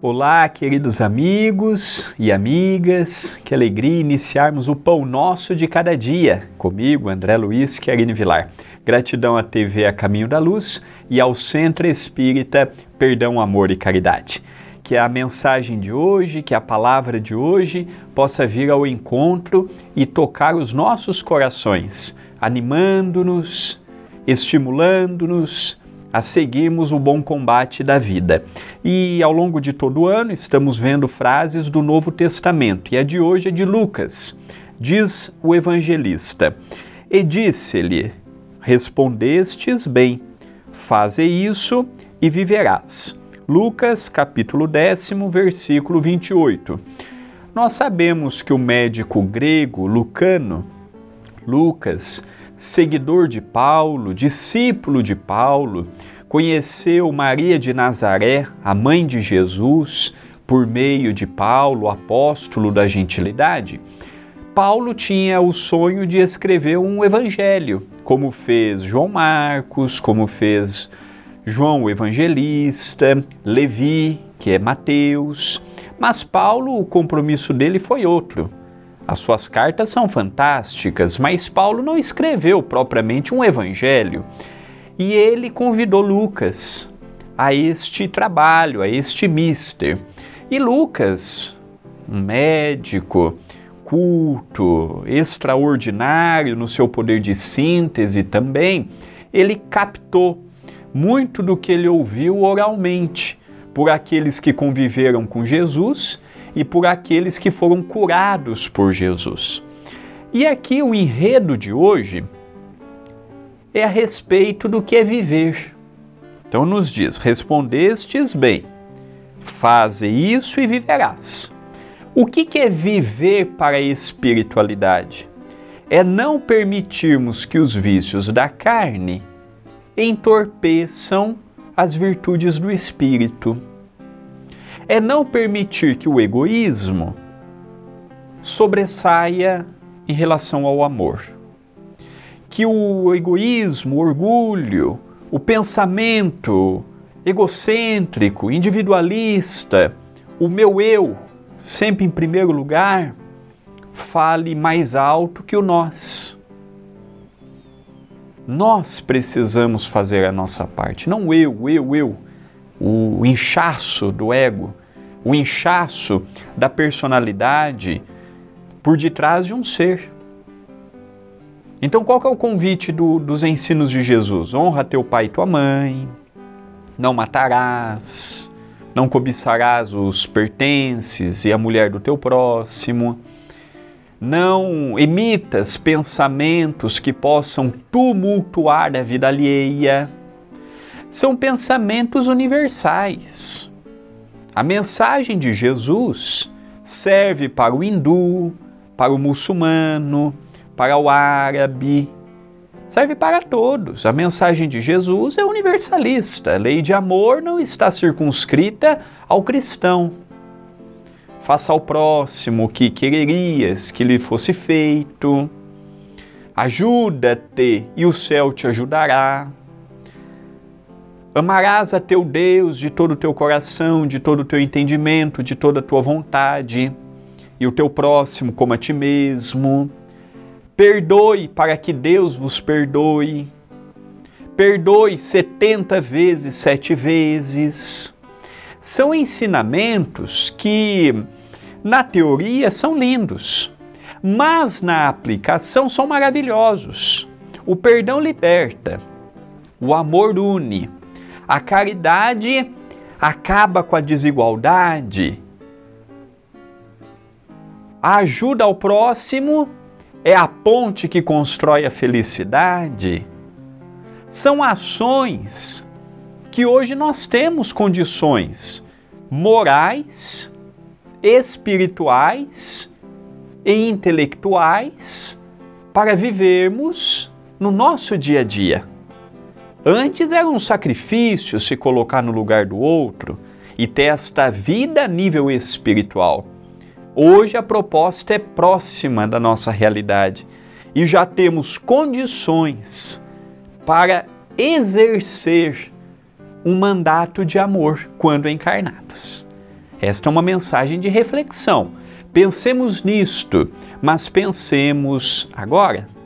Olá, queridos amigos e amigas, que alegria iniciarmos o Pão Nosso de cada dia. Comigo, André Luiz Querine Vilar. Gratidão à TV A Caminho da Luz e ao Centro Espírita Perdão, Amor e Caridade. Que a mensagem de hoje, que a palavra de hoje possa vir ao encontro e tocar os nossos corações, animando-nos, estimulando-nos, a seguirmos o bom combate da vida. E ao longo de todo o ano estamos vendo frases do Novo Testamento, e a de hoje é de Lucas. Diz o evangelista: E disse-lhe: Respondestes bem, faze isso e viverás. Lucas, capítulo décimo, versículo 28. Nós sabemos que o médico grego Lucano, Lucas, seguidor de Paulo, discípulo de Paulo, conheceu Maria de Nazaré, a mãe de Jesus, por meio de Paulo, apóstolo da gentilidade. Paulo tinha o sonho de escrever um evangelho, como fez João Marcos, como fez João o Evangelista, Levi, que é Mateus. Mas Paulo, o compromisso dele foi outro as suas cartas são fantásticas, mas Paulo não escreveu propriamente um evangelho. E ele convidou Lucas a este trabalho, a este mister. E Lucas, um médico, culto, extraordinário no seu poder de síntese também, ele captou muito do que ele ouviu oralmente por aqueles que conviveram com Jesus e por aqueles que foram curados por Jesus. E aqui o enredo de hoje é a respeito do que é viver. Então nos diz: respondestes bem, faze isso e viverás. O que, é viver para a espiritualidade? É não permitirmos que os vícios da carne entorpeçam as virtudes do espírito é não permitir que o egoísmo sobressaia em relação ao amor. Que o egoísmo, o orgulho, o pensamento egocêntrico, individualista, o meu eu, sempre em primeiro lugar, fale mais alto que o nós. Nós precisamos fazer a nossa parte, não eu, eu, eu o inchaço do ego, o inchaço da personalidade por detrás de um ser. Então, qual é o convite do, dos ensinos de Jesus? Honra teu pai e tua mãe, não matarás, não cobiçarás os pertences e a mulher do teu próximo, não emitas pensamentos que possam tumultuar a vida alheia, são pensamentos universais. A mensagem de Jesus serve para o hindu, para o muçulmano, para o árabe, serve para todos. A mensagem de Jesus é universalista. A lei de amor não está circunscrita ao cristão. Faça ao próximo o que quererias que lhe fosse feito. Ajuda-te e o céu te ajudará. Amarás a teu Deus de todo o teu coração, de todo o teu entendimento, de toda a tua vontade, e o teu próximo como a ti mesmo. Perdoe para que Deus vos perdoe. Perdoe setenta vezes, sete vezes. São ensinamentos que, na teoria, são lindos, mas na aplicação são maravilhosos. O perdão liberta, o amor une, a caridade acaba com a desigualdade. A ajuda ao próximo é a ponte que constrói a felicidade. São ações que hoje nós temos condições morais, espirituais e intelectuais para vivermos no nosso dia a dia. Antes era um sacrifício se colocar no lugar do outro e ter esta vida a nível espiritual. Hoje a proposta é próxima da nossa realidade e já temos condições para exercer um mandato de amor quando encarnados. Esta é uma mensagem de reflexão. Pensemos nisto, mas pensemos agora.